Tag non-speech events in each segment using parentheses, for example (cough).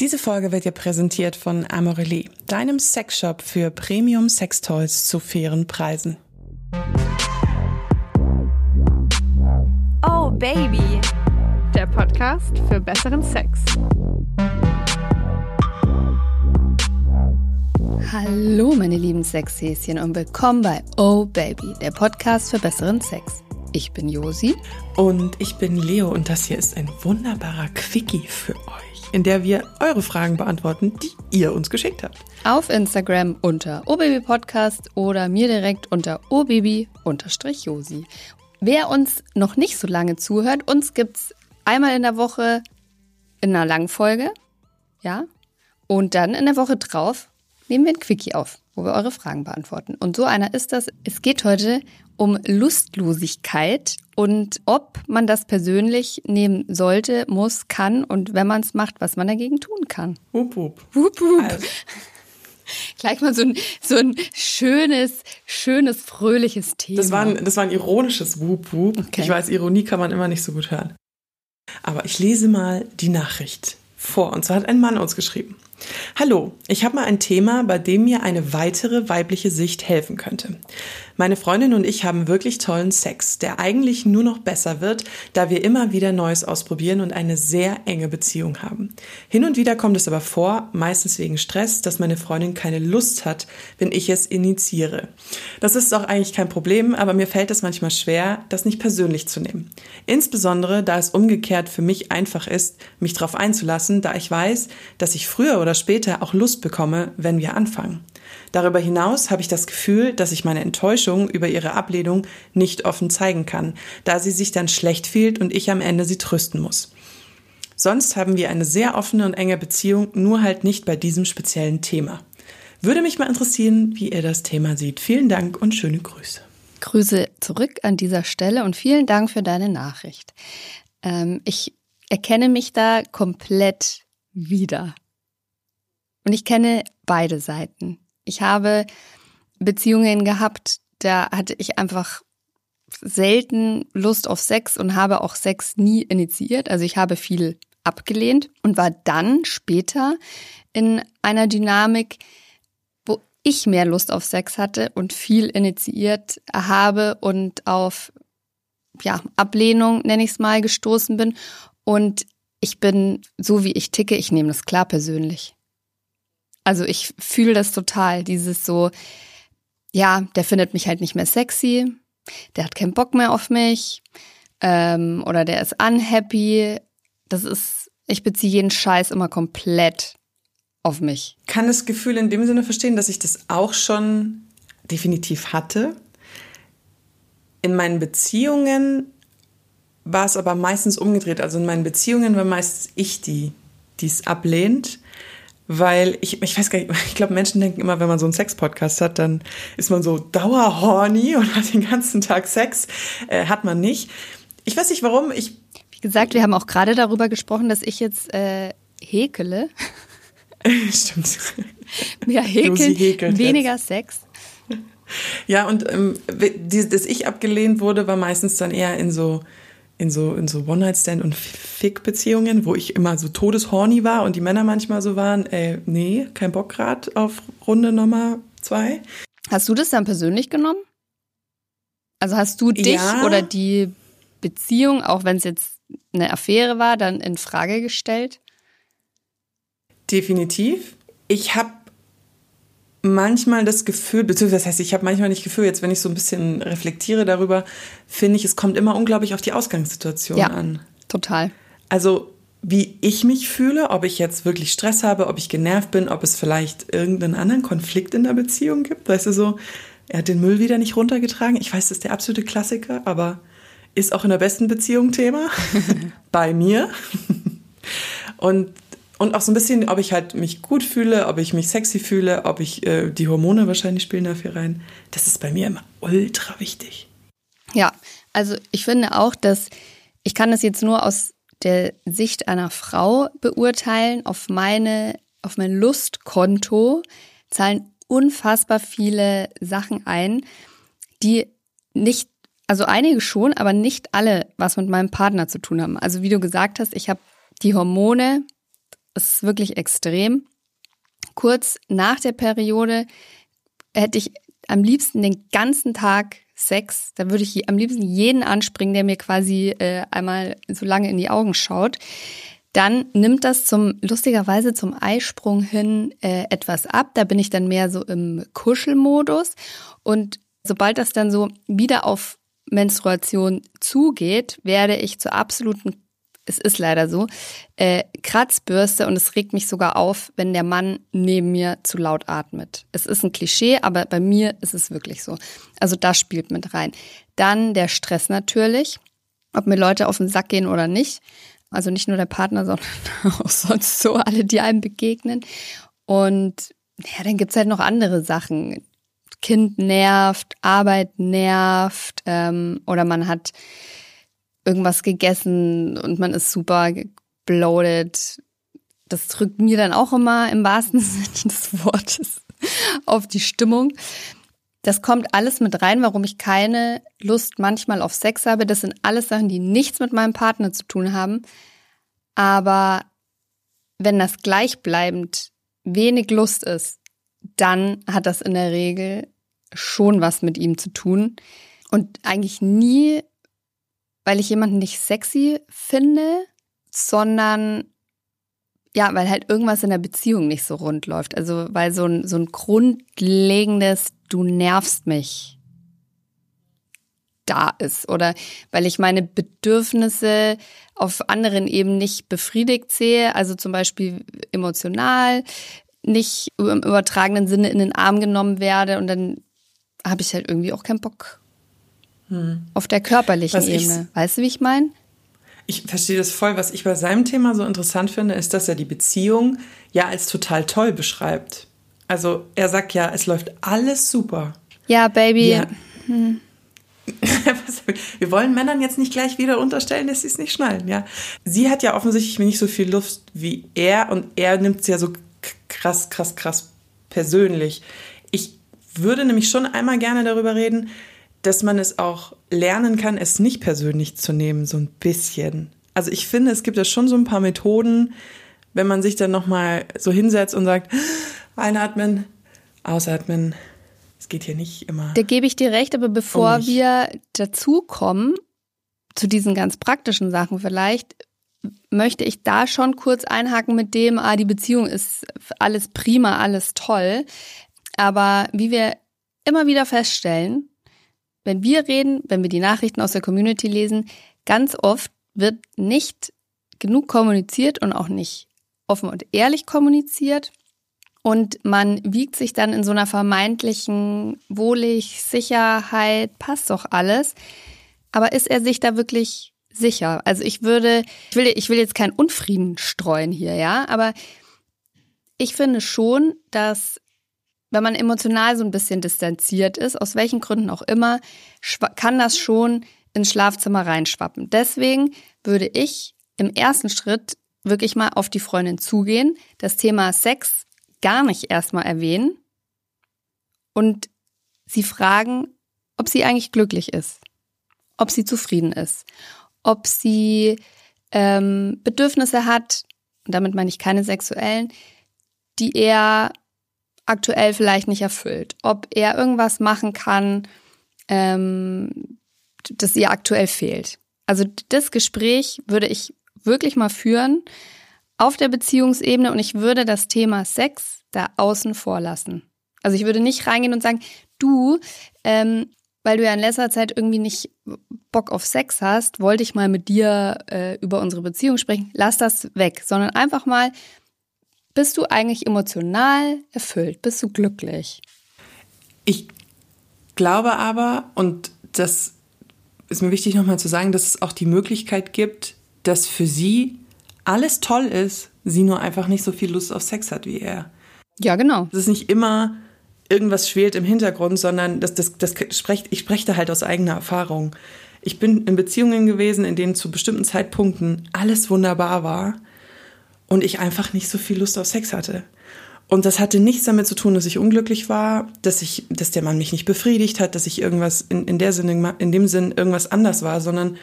Diese Folge wird dir präsentiert von Amorelie, deinem Sexshop für Premium Sextoys zu fairen Preisen. Oh Baby, der Podcast für besseren Sex. Hallo meine lieben Sexhäschen und willkommen bei Oh Baby, der Podcast für besseren Sex. Ich bin Josi. Und ich bin Leo und das hier ist ein wunderbarer Quickie für euch, in der wir eure Fragen beantworten, die ihr uns geschickt habt. Auf Instagram unter obabypodcast oder mir direkt unter obaby-josi. Wer uns noch nicht so lange zuhört, uns gibt's einmal in der Woche in einer Langfolge, ja, und dann in der Woche drauf nehmen wir ein Quickie auf, wo wir eure Fragen beantworten. Und so einer ist das. Es geht heute um Lustlosigkeit und ob man das persönlich nehmen sollte, muss, kann und wenn man es macht, was man dagegen tun kann. Hup, hup. Wup, wup. Also. (laughs) Gleich mal so ein, so ein schönes, schönes, fröhliches Thema. Das war ein, das war ein ironisches Wup, wup. Okay. Ich weiß, Ironie kann man immer nicht so gut hören. Aber ich lese mal die Nachricht vor. Und zwar hat ein Mann uns geschrieben. Hallo, ich habe mal ein Thema, bei dem mir eine weitere weibliche Sicht helfen könnte. Meine Freundin und ich haben wirklich tollen Sex, der eigentlich nur noch besser wird, da wir immer wieder Neues ausprobieren und eine sehr enge Beziehung haben. Hin und wieder kommt es aber vor, meistens wegen Stress, dass meine Freundin keine Lust hat, wenn ich es initiiere. Das ist auch eigentlich kein Problem, aber mir fällt es manchmal schwer, das nicht persönlich zu nehmen. Insbesondere, da es umgekehrt für mich einfach ist, mich darauf einzulassen, da ich weiß, dass ich früher oder später auch Lust bekomme, wenn wir anfangen. Darüber hinaus habe ich das Gefühl, dass ich meine Enttäuschung über ihre Ablehnung nicht offen zeigen kann, da sie sich dann schlecht fühlt und ich am Ende sie trösten muss. Sonst haben wir eine sehr offene und enge Beziehung, nur halt nicht bei diesem speziellen Thema. Würde mich mal interessieren, wie ihr das Thema seht. Vielen Dank und schöne Grüße. Grüße zurück an dieser Stelle und vielen Dank für deine Nachricht. Ähm, ich erkenne mich da komplett wieder. Und ich kenne beide Seiten. Ich habe Beziehungen gehabt, da hatte ich einfach selten Lust auf Sex und habe auch Sex nie initiiert. Also ich habe viel abgelehnt und war dann später in einer Dynamik, wo ich mehr Lust auf Sex hatte und viel initiiert habe und auf ja, Ablehnung, nenne ich es mal, gestoßen bin. Und ich bin so wie ich ticke, ich nehme das klar persönlich. Also ich fühle das total, dieses so, ja, der findet mich halt nicht mehr sexy, der hat keinen Bock mehr auf mich ähm, oder der ist unhappy. Das ist, ich beziehe jeden Scheiß immer komplett auf mich. Kann das Gefühl in dem Sinne verstehen, dass ich das auch schon definitiv hatte. In meinen Beziehungen war es aber meistens umgedreht. Also in meinen Beziehungen war meistens ich die, die es ablehnt weil ich, ich weiß gar nicht, (laughs) ich glaube, Menschen denken immer, wenn man so einen Sex-Podcast hat, dann ist man so dauerhorny (laughs) und hat den ganzen Tag Sex. Äh, hat man nicht. Ich weiß nicht warum. Ich Wie gesagt, wir haben auch gerade darüber gesprochen, dass ich jetzt äh, häkele. (laughs) Stimmt. Mehr häkeln, weniger jetzt. Sex. Ja, und ähm, dass ich abgelehnt wurde, war meistens dann eher in so in so, in so One-Night-Stand- und Fick-Beziehungen, wo ich immer so todeshorny war und die Männer manchmal so waren, ey, nee, kein Bock grad auf Runde Nummer zwei. Hast du das dann persönlich genommen? Also hast du dich ja. oder die Beziehung, auch wenn es jetzt eine Affäre war, dann in Frage gestellt? Definitiv. Ich habe manchmal das Gefühl, beziehungsweise das heißt, ich habe manchmal nicht Gefühl, jetzt wenn ich so ein bisschen reflektiere darüber, finde ich, es kommt immer unglaublich auf die Ausgangssituation ja, an. Total. Also wie ich mich fühle, ob ich jetzt wirklich Stress habe, ob ich genervt bin, ob es vielleicht irgendeinen anderen Konflikt in der Beziehung gibt. Weißt du so, er hat den Müll wieder nicht runtergetragen. Ich weiß, das ist der absolute Klassiker, aber ist auch in der besten Beziehung Thema. (laughs) Bei mir. Und und auch so ein bisschen, ob ich halt mich gut fühle, ob ich mich sexy fühle, ob ich äh, die Hormone wahrscheinlich spielen dafür rein. Das ist bei mir immer ultra wichtig. Ja, also ich finde auch, dass ich kann das jetzt nur aus der Sicht einer Frau beurteilen. Auf meine, auf mein Lustkonto zahlen unfassbar viele Sachen ein, die nicht, also einige schon, aber nicht alle was mit meinem Partner zu tun haben. Also wie du gesagt hast, ich habe die Hormone Es ist wirklich extrem. Kurz nach der Periode hätte ich am liebsten den ganzen Tag Sex. Da würde ich am liebsten jeden anspringen, der mir quasi äh, einmal so lange in die Augen schaut. Dann nimmt das zum lustigerweise zum Eisprung hin äh, etwas ab. Da bin ich dann mehr so im Kuschelmodus und sobald das dann so wieder auf Menstruation zugeht, werde ich zur absoluten es ist leider so, äh, Kratzbürste und es regt mich sogar auf, wenn der Mann neben mir zu laut atmet. Es ist ein Klischee, aber bei mir ist es wirklich so. Also das spielt mit rein. Dann der Stress natürlich, ob mir Leute auf den Sack gehen oder nicht. Also nicht nur der Partner, (laughs) sondern auch sonst so alle, die einem begegnen. Und ja, dann gibt's halt noch andere Sachen. Kind nervt, Arbeit nervt ähm, oder man hat irgendwas gegessen und man ist super bloated. Das drückt mir dann auch immer im wahrsten (laughs) Sinne des Wortes auf die Stimmung. Das kommt alles mit rein, warum ich keine Lust manchmal auf Sex habe. Das sind alles Sachen, die nichts mit meinem Partner zu tun haben. Aber wenn das gleichbleibend wenig Lust ist, dann hat das in der Regel schon was mit ihm zu tun. Und eigentlich nie, weil ich jemanden nicht sexy finde, sondern ja, weil halt irgendwas in der Beziehung nicht so rund läuft. Also weil so ein, so ein grundlegendes, du nervst mich da ist. Oder weil ich meine Bedürfnisse auf anderen Ebenen nicht befriedigt sehe, also zum Beispiel emotional, nicht im übertragenen Sinne in den Arm genommen werde und dann habe ich halt irgendwie auch keinen Bock hm. auf der körperlichen Was Ebene. Weißt du, wie ich meine? Ich verstehe das voll. Was ich bei seinem Thema so interessant finde, ist, dass er die Beziehung ja als total toll beschreibt. Also er sagt ja, es läuft alles super. Ja, Baby. Ja. Hm. (laughs) Wir wollen Männern jetzt nicht gleich wieder unterstellen, dass sie es nicht schnallen, ja. Sie hat ja offensichtlich nicht so viel Lust wie er und er nimmt es ja so krass, krass, krass persönlich. Ich würde nämlich schon einmal gerne darüber reden, dass man es auch lernen kann, es nicht persönlich zu nehmen, so ein bisschen. Also ich finde, es gibt ja schon so ein paar Methoden, wenn man sich dann nochmal so hinsetzt und sagt, (gasps) einatmen, ausatmen, es geht hier nicht immer. Da gebe ich dir recht, aber bevor um wir dazu kommen, zu diesen ganz praktischen Sachen vielleicht, möchte ich da schon kurz einhaken mit dem, ah, die Beziehung ist alles prima, alles toll. Aber wie wir immer wieder feststellen, wenn wir reden, wenn wir die Nachrichten aus der Community lesen, ganz oft wird nicht genug kommuniziert und auch nicht offen und ehrlich kommuniziert. Und man wiegt sich dann in so einer vermeintlichen Wohlig, Sicherheit, passt doch alles. Aber ist er sich da wirklich sicher? Also ich würde, ich will, ich will jetzt keinen Unfrieden streuen hier, ja, aber ich finde schon, dass wenn man emotional so ein bisschen distanziert ist, aus welchen Gründen auch immer, kann das schon ins Schlafzimmer reinschwappen. Deswegen würde ich im ersten Schritt wirklich mal auf die Freundin zugehen, das Thema Sex gar nicht erstmal erwähnen und sie fragen, ob sie eigentlich glücklich ist, ob sie zufrieden ist, ob sie ähm, Bedürfnisse hat, und damit meine ich keine sexuellen, die er aktuell vielleicht nicht erfüllt, ob er irgendwas machen kann, ähm, das ihr aktuell fehlt. Also das Gespräch würde ich wirklich mal führen auf der Beziehungsebene und ich würde das Thema Sex da außen vor lassen. Also ich würde nicht reingehen und sagen, du, ähm, weil du ja in letzter Zeit irgendwie nicht Bock auf Sex hast, wollte ich mal mit dir äh, über unsere Beziehung sprechen. Lass das weg, sondern einfach mal, bist du eigentlich emotional erfüllt? Bist du glücklich? Ich glaube aber, und das ist mir wichtig nochmal zu sagen, dass es auch die Möglichkeit gibt, dass für sie alles toll ist, sie nur einfach nicht so viel Lust auf Sex hat wie er. Ja, genau. Es ist nicht immer irgendwas schwelt im Hintergrund, sondern das, das, das sprecht, ich spreche da halt aus eigener Erfahrung. Ich bin in Beziehungen gewesen, in denen zu bestimmten Zeitpunkten alles wunderbar war und ich einfach nicht so viel Lust auf Sex hatte. Und das hatte nichts damit zu tun, dass ich unglücklich war, dass ich, dass der Mann mich nicht befriedigt hat, dass ich irgendwas in, in der Sinne, in dem Sinn irgendwas anders war, sondern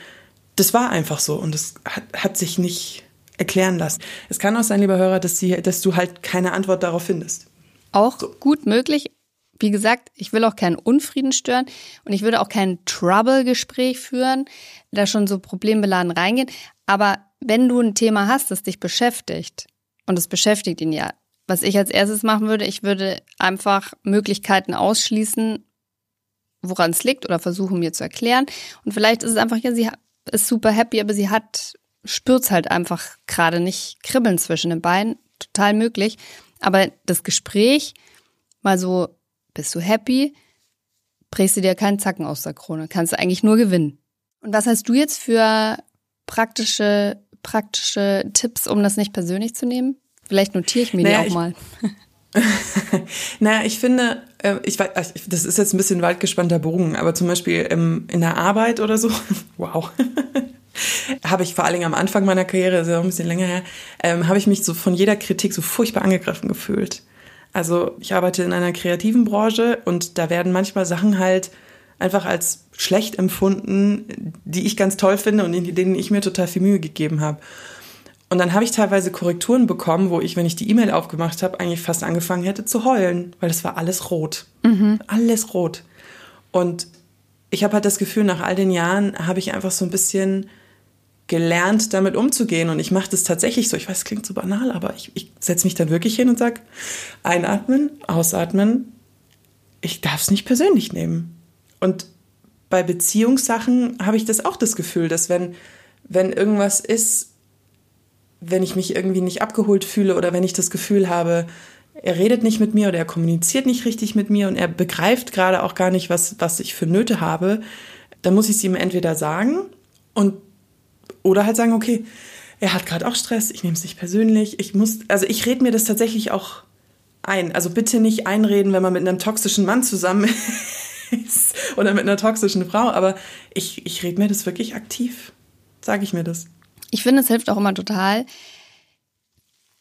das war einfach so und es hat, hat sich nicht erklären lassen. Es kann auch sein, lieber Hörer, dass, sie, dass du halt keine Antwort darauf findest. Auch so. gut möglich. Wie gesagt, ich will auch keinen Unfrieden stören und ich würde auch kein Trouble-Gespräch führen, da schon so problembeladen reingehen. Aber wenn du ein Thema hast, das dich beschäftigt, und es beschäftigt ihn ja, was ich als erstes machen würde, ich würde einfach Möglichkeiten ausschließen, woran es liegt oder versuchen mir zu erklären. Und vielleicht ist es einfach, ja, sie ist super happy, aber sie hat, spürt's halt einfach gerade nicht kribbeln zwischen den Beinen. Total möglich. Aber das Gespräch, mal so, bist du happy? Brächst du dir keinen Zacken aus der Krone. Kannst du eigentlich nur gewinnen. Und was hast du jetzt für praktische, praktische Tipps, um das nicht persönlich zu nehmen? Vielleicht notiere ich mir naja, die auch mal. (laughs) naja, ich finde, äh, ich weiß, das ist jetzt ein bisschen weit gespannter Bogen, aber zum Beispiel in der Arbeit oder so, (laughs) wow, (laughs) habe ich vor allen Dingen am Anfang meiner Karriere, das ist ja auch ein bisschen länger her, ähm, habe ich mich so von jeder Kritik so furchtbar angegriffen gefühlt. Also ich arbeite in einer kreativen Branche und da werden manchmal Sachen halt einfach als schlecht empfunden, die ich ganz toll finde und in denen ich mir total viel Mühe gegeben habe. Und dann habe ich teilweise Korrekturen bekommen, wo ich, wenn ich die E-Mail aufgemacht habe, eigentlich fast angefangen hätte zu heulen, weil das war alles rot. Mhm. Alles rot. Und ich habe halt das Gefühl, nach all den Jahren habe ich einfach so ein bisschen gelernt, damit umzugehen. Und ich mache das tatsächlich so. Ich weiß, es klingt so banal, aber ich, ich setze mich dann wirklich hin und sage, einatmen, ausatmen. Ich darf es nicht persönlich nehmen. Und bei Beziehungssachen habe ich das auch das Gefühl, dass wenn, wenn irgendwas ist, wenn ich mich irgendwie nicht abgeholt fühle oder wenn ich das Gefühl habe, er redet nicht mit mir oder er kommuniziert nicht richtig mit mir und er begreift gerade auch gar nicht, was, was ich für Nöte habe, dann muss ich es ihm entweder sagen und oder halt sagen, okay, er hat gerade auch Stress, ich nehme es nicht persönlich, ich muss, also ich rede mir das tatsächlich auch ein. Also bitte nicht einreden, wenn man mit einem toxischen Mann zusammen ist oder mit einer toxischen Frau, aber ich, ich rede mir das wirklich aktiv, sage ich mir das. Ich finde, es hilft auch immer total,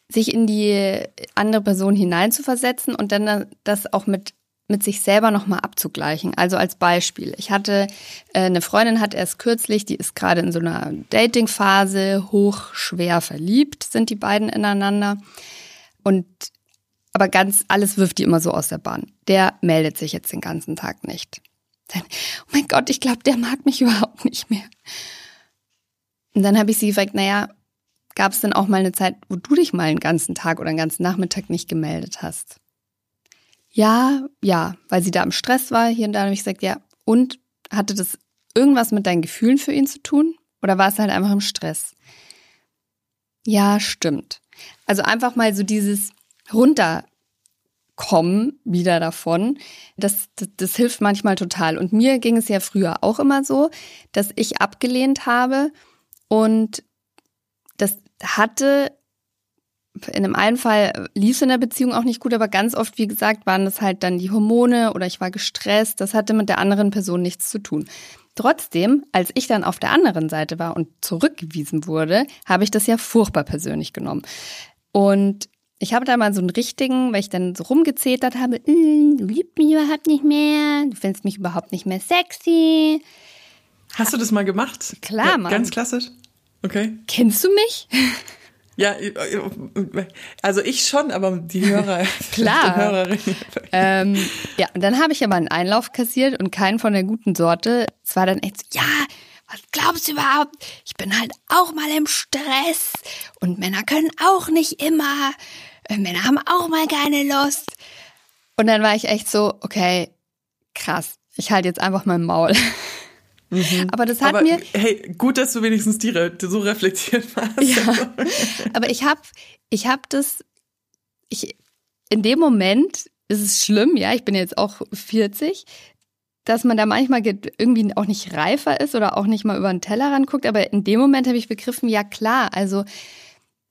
sich in die andere Person hineinzuversetzen und dann das auch mit mit sich selber nochmal abzugleichen. Also als Beispiel, ich hatte äh, eine Freundin hat erst kürzlich, die ist gerade in so einer Dating-Phase, hochschwer verliebt sind die beiden ineinander. Und aber ganz alles wirft die immer so aus der Bahn. Der meldet sich jetzt den ganzen Tag nicht. oh mein Gott, ich glaube, der mag mich (laughs) überhaupt nicht mehr. Und dann habe ich sie gefragt, naja, gab es denn auch mal eine Zeit, wo du dich mal einen ganzen Tag oder einen ganzen Nachmittag nicht gemeldet hast? Ja, ja, weil sie da im Stress war. Hier und da habe ich gesagt, ja. Und hatte das irgendwas mit deinen Gefühlen für ihn zu tun? Oder war es halt einfach im Stress? Ja, stimmt. Also einfach mal so dieses runterkommen wieder davon, das, das, das hilft manchmal total. Und mir ging es ja früher auch immer so, dass ich abgelehnt habe, und das hatte in dem einen Fall lief es in der Beziehung auch nicht gut, aber ganz oft, wie gesagt, waren das halt dann die Hormone oder ich war gestresst. Das hatte mit der anderen Person nichts zu tun. Trotzdem, als ich dann auf der anderen Seite war und zurückgewiesen wurde, habe ich das ja furchtbar persönlich genommen. Und ich habe da mal so einen richtigen, weil ich dann so rumgezetert habe, mm, du liebst mich überhaupt nicht mehr, du findest mich überhaupt nicht mehr sexy. Hast du das mal gemacht? Klar, Mann. Ganz klassisch. Okay. Kennst du mich? (laughs) Ja, also ich schon, aber die Hörer, (laughs) klar. Hörerinnen. Ähm, ja, und dann habe ich aber einen Einlauf kassiert und keinen von der guten Sorte. Es war dann echt so, ja, was glaubst du überhaupt? Ich bin halt auch mal im Stress und Männer können auch nicht immer. Äh, Männer haben auch mal keine Lust. Und dann war ich echt so, okay, krass. Ich halte jetzt einfach mein Maul. (laughs) Mhm. Aber das hat aber, mir. Hey, gut, dass du wenigstens die so reflektiert warst. Ja. (laughs) aber ich habe ich hab das. Ich, in dem Moment ist es schlimm, ja, ich bin jetzt auch 40, dass man da manchmal irgendwie auch nicht reifer ist oder auch nicht mal über den Teller ranguckt. Aber in dem Moment habe ich begriffen, ja klar, also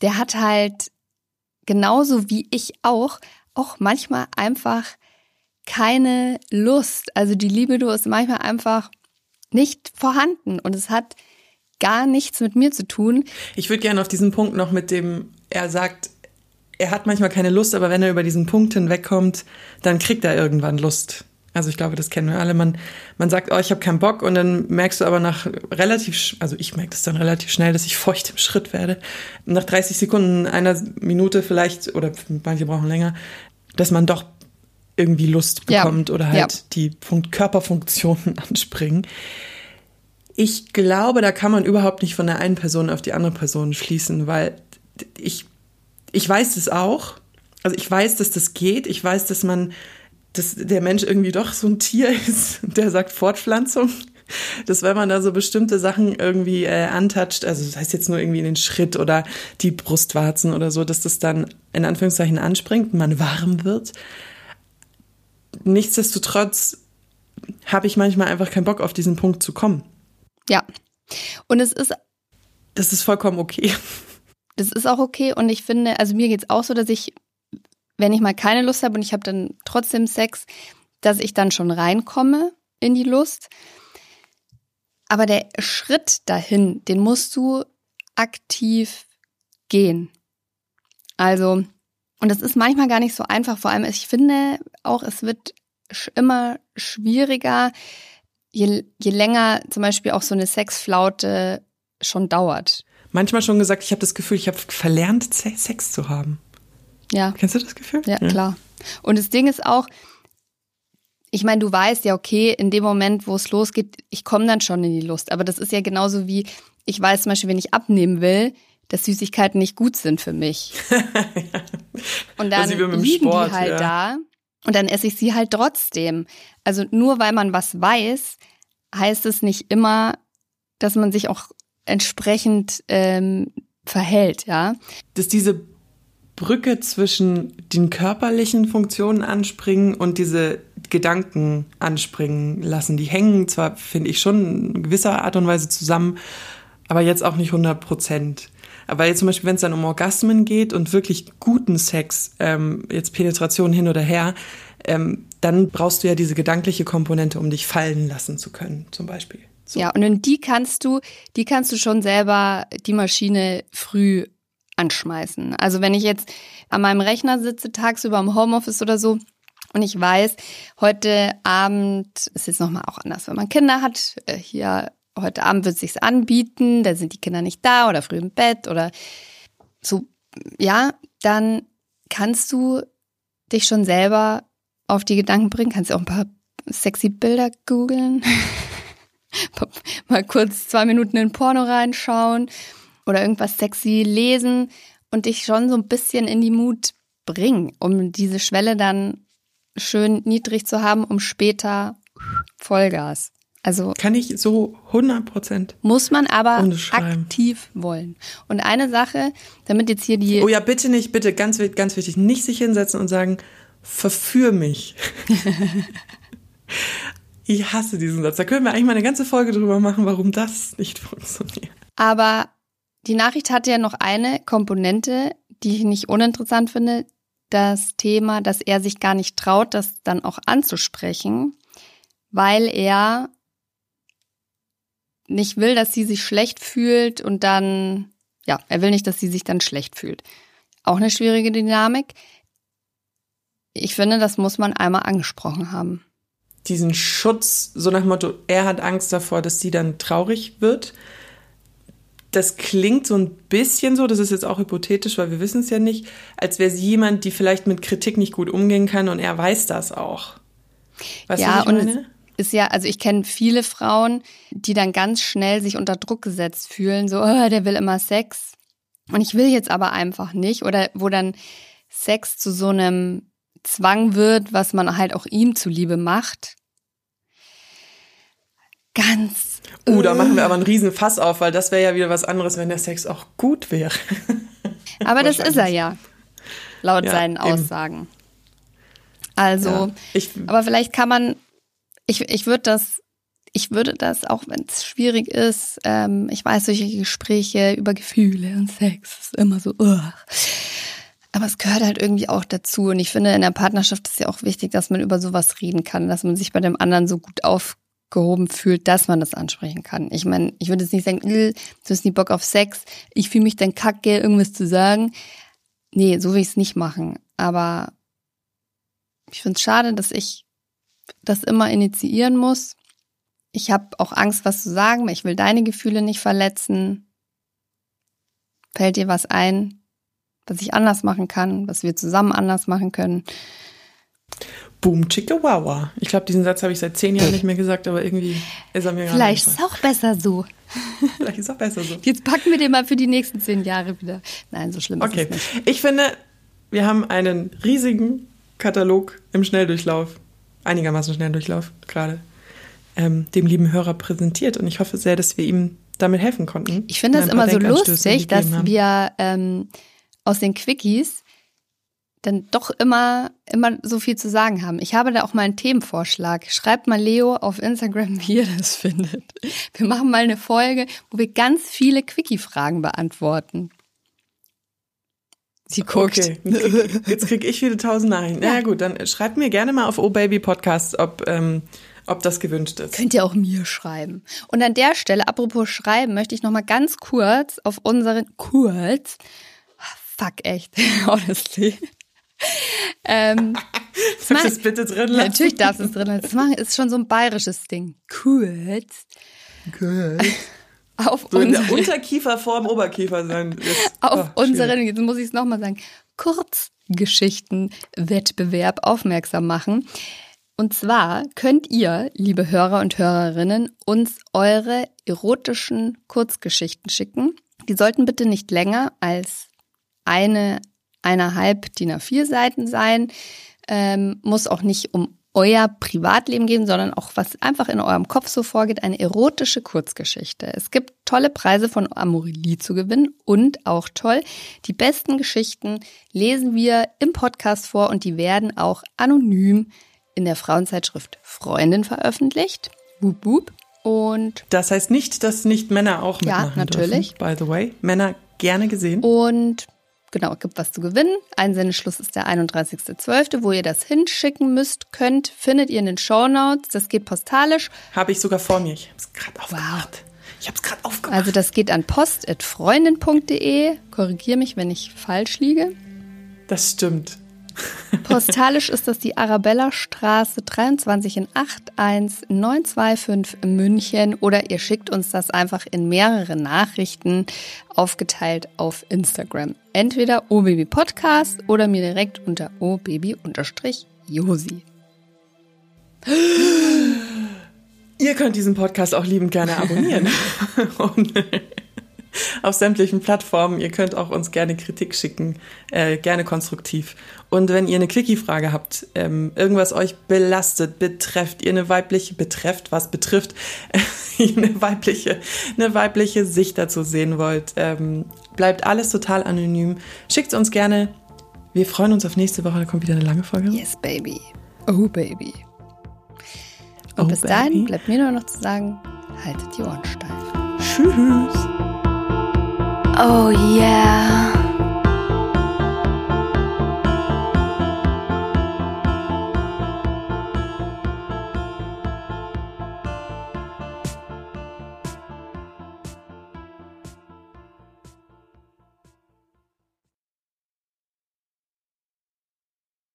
der hat halt genauso wie ich auch, auch manchmal einfach keine Lust. Also die Libido ist manchmal einfach nicht vorhanden und es hat gar nichts mit mir zu tun. Ich würde gerne auf diesen Punkt noch mit dem, er sagt, er hat manchmal keine Lust, aber wenn er über diesen Punkt hinwegkommt, dann kriegt er irgendwann Lust. Also ich glaube, das kennen wir alle. Man, man sagt, oh, ich habe keinen Bock und dann merkst du aber nach relativ, also ich merke das dann relativ schnell, dass ich feucht im Schritt werde. Nach 30 Sekunden, einer Minute vielleicht, oder manche brauchen länger, dass man doch irgendwie Lust bekommt ja. oder halt ja. die Punkt Körperfunktionen (laughs) anspringen. Ich glaube, da kann man überhaupt nicht von der einen Person auf die andere Person schließen, weil ich, ich weiß es auch. Also ich weiß, dass das geht. Ich weiß, dass man dass der Mensch irgendwie doch so ein Tier ist, der sagt Fortpflanzung. Dass wenn man da so bestimmte Sachen irgendwie äh, antatscht, also das heißt jetzt nur irgendwie in den Schritt oder die Brustwarzen oder so, dass das dann in Anführungszeichen anspringt, man warm wird. Nichtsdestotrotz habe ich manchmal einfach keinen Bock auf diesen Punkt zu kommen. Ja. Und es ist. Das ist vollkommen okay. Das ist auch okay. Und ich finde, also mir geht es auch so, dass ich wenn ich mal keine Lust habe und ich habe dann trotzdem Sex, dass ich dann schon reinkomme in die Lust. Aber der Schritt dahin, den musst du aktiv gehen. Also, und das ist manchmal gar nicht so einfach. Vor allem, ich finde auch, es wird immer schwieriger, je, je länger zum Beispiel auch so eine Sexflaute schon dauert. Manchmal schon gesagt, ich habe das Gefühl, ich habe verlernt, Sex zu haben. Ja. Kennst du das Gefühl? Ja, ja. klar. Und das Ding ist auch, ich meine, du weißt ja, okay, in dem Moment, wo es losgeht, ich komme dann schon in die Lust. Aber das ist ja genauso wie, ich weiß zum Beispiel, wenn ich abnehmen will, dass Süßigkeiten nicht gut sind für mich. (laughs) Und dann liegen Sport, die halt ja. da und dann esse ich sie halt trotzdem. Also nur weil man was weiß, heißt es nicht immer, dass man sich auch entsprechend ähm, verhält, ja. Dass diese Brücke zwischen den körperlichen Funktionen anspringen und diese Gedanken anspringen lassen. Die hängen zwar, finde ich, schon in gewisser Art und Weise zusammen, aber jetzt auch nicht 100 Prozent. Aber jetzt zum Beispiel, wenn es dann um Orgasmen geht und wirklich guten Sex, ähm, jetzt Penetration hin oder her, ähm, dann brauchst du ja diese gedankliche Komponente, um dich fallen lassen zu können, zum Beispiel. So. Ja, und in die kannst du, die kannst du schon selber die Maschine früh anschmeißen. Also wenn ich jetzt an meinem Rechner sitze, tagsüber im Homeoffice oder so, und ich weiß, heute Abend ist jetzt nochmal auch anders, wenn man Kinder hat. Äh, hier, heute Abend wird es sich anbieten, da sind die Kinder nicht da oder früh im Bett oder so, ja, dann kannst du dich schon selber auf die Gedanken bringen, kannst auch ein paar sexy Bilder googeln, (laughs) mal kurz zwei Minuten in Porno reinschauen oder irgendwas sexy lesen und dich schon so ein bisschen in die Mut bringen, um diese Schwelle dann schön niedrig zu haben, um später Vollgas. Also kann ich so 100 Prozent. Muss man aber aktiv wollen. Und eine Sache, damit jetzt hier die. Oh ja, bitte nicht, bitte ganz, ganz wichtig, nicht sich hinsetzen und sagen, verführ mich. (laughs) ich hasse diesen Satz. Da können wir eigentlich mal eine ganze Folge drüber machen, warum das nicht funktioniert. Aber die Nachricht hat ja noch eine Komponente, die ich nicht uninteressant finde. Das Thema, dass er sich gar nicht traut, das dann auch anzusprechen, weil er nicht will, dass sie sich schlecht fühlt und dann, ja, er will nicht, dass sie sich dann schlecht fühlt. Auch eine schwierige Dynamik. Ich finde, das muss man einmal angesprochen haben. Diesen Schutz, so nach dem Motto, er hat Angst davor, dass sie dann traurig wird das klingt so ein bisschen so, das ist jetzt auch hypothetisch, weil wir wissen es ja nicht, als wäre sie jemand, die vielleicht mit Kritik nicht gut umgehen kann und er weiß das auch. Weißt ja, du, was ich meine? ist ja, also ich kenne viele Frauen, die dann ganz schnell sich unter Druck gesetzt fühlen, so, oh, der will immer Sex und ich will jetzt aber einfach nicht oder wo dann Sex zu so einem Zwang wird, was man halt auch ihm zuliebe macht. Ganz Uh, da machen wir aber einen riesen Fass auf, weil das wäre ja wieder was anderes, wenn der Sex auch gut wäre. (laughs) Aber das ist er ja, laut ja, seinen Aussagen. Also, ja, ich, aber vielleicht kann man, ich, ich würde das, ich würde das, auch wenn es schwierig ist, ähm, ich weiß, solche Gespräche über Gefühle und Sex ist immer so, uh. aber es gehört halt irgendwie auch dazu. Und ich finde, in der Partnerschaft ist ja auch wichtig, dass man über sowas reden kann, dass man sich bei dem anderen so gut auf aufgehoben fühlt, dass man das ansprechen kann. Ich meine, ich würde jetzt nicht sagen, du hast nie Bock auf Sex, ich fühle mich dann kacke, irgendwas zu sagen. Nee, so will ich es nicht machen. Aber ich finde es schade, dass ich das immer initiieren muss. Ich habe auch Angst, was zu sagen, weil ich will deine Gefühle nicht verletzen. Fällt dir was ein, was ich anders machen kann, was wir zusammen anders machen können? Boom, chicka wawa. Ich glaube, diesen Satz habe ich seit zehn Jahren nicht mehr gesagt, aber irgendwie ist er mir Vielleicht ist es auch besser so. (laughs) Vielleicht ist es auch besser so. Jetzt packen wir den mal für die nächsten zehn Jahre wieder. Nein, so schlimm ist okay. es nicht. Ich finde, wir haben einen riesigen Katalog im Schnelldurchlauf, einigermaßen Schnelldurchlauf gerade, ähm, dem lieben Hörer präsentiert. Und ich hoffe sehr, dass wir ihm damit helfen konnten. Ich finde es immer so lustig, dass haben. wir ähm, aus den Quickies dann doch immer, immer so viel zu sagen haben. Ich habe da auch mal einen Themenvorschlag. Schreibt mal Leo auf Instagram, (laughs) wie ihr das findet. Wir machen mal eine Folge, wo wir ganz viele Quickie-Fragen beantworten. Sie guckt. Okay, jetzt kriege ich viele tausend Nachrichten. Ja. ja. gut, dann schreibt mir gerne mal auf Oh Baby Podcast, ob, ähm, ob das gewünscht ist. Könnt ihr auch mir schreiben. Und an der Stelle, apropos schreiben, möchte ich noch mal ganz kurz auf unseren, kurz, fuck echt, (laughs) honestly, (laughs) ähm, Darf ich das bitte drin lassen? Natürlich darfst du es drin lassen. Das machen ist schon so ein bayerisches Ding. Kurz. Kurz. (laughs) Auf so in der Unterkiefer vor dem Oberkiefer sein. Ist, (laughs) auf oh, unseren, jetzt muss ich es nochmal sagen, Kurzgeschichten-Wettbewerb aufmerksam machen. Und zwar könnt ihr, liebe Hörer und Hörerinnen, uns eure erotischen Kurzgeschichten schicken. Die sollten bitte nicht länger als eine eineinhalb DIN A4 Seiten sein. Ähm, muss auch nicht um euer Privatleben gehen, sondern auch was einfach in eurem Kopf so vorgeht, eine erotische Kurzgeschichte. Es gibt tolle Preise von Amorelie zu gewinnen und auch toll, die besten Geschichten lesen wir im Podcast vor und die werden auch anonym in der Frauenzeitschrift Freundin veröffentlicht. Boop, boop. Und das heißt nicht, dass nicht Männer auch mitmachen Ja, natürlich. Dürfen, by the way. Männer gerne gesehen. Und genau, gibt was zu gewinnen. Einsendeschluss ist der 31.12., wo ihr das hinschicken müsst, könnt, findet ihr in den Show Notes. Das geht postalisch. Habe ich sogar vor mir. Ich habe es gerade aufgemacht. Wow. Ich habe es gerade aufgemacht. Also das geht an post.freundin.de. Korrigiere mich, wenn ich falsch liege. Das stimmt. Postalisch ist das die Arabella-Straße 23 in 81925 München oder ihr schickt uns das einfach in mehrere Nachrichten aufgeteilt auf Instagram. Entweder obaby podcast oder mir direkt unter obaby-josi. Ihr könnt diesen Podcast auch liebend gerne abonnieren. (laughs) (laughs) (laughs) Und (laughs) auf sämtlichen Plattformen. Ihr könnt auch uns gerne Kritik schicken, äh, gerne konstruktiv. Und wenn ihr eine Quickie-Frage habt, ähm, irgendwas euch belastet, betrefft, ihr eine weibliche, betrefft, was betrifft, (laughs) eine weibliche, eine weibliche Sicht dazu sehen wollt, ähm, bleibt alles total anonym. Schickt uns gerne. Wir freuen uns auf nächste Woche. Da kommt wieder eine lange Folge. Yes, baby. Oh, baby. Und oh, bis baby. dahin bleibt mir nur noch zu sagen, haltet die Ohren steif. Tschüss. Oh yeah.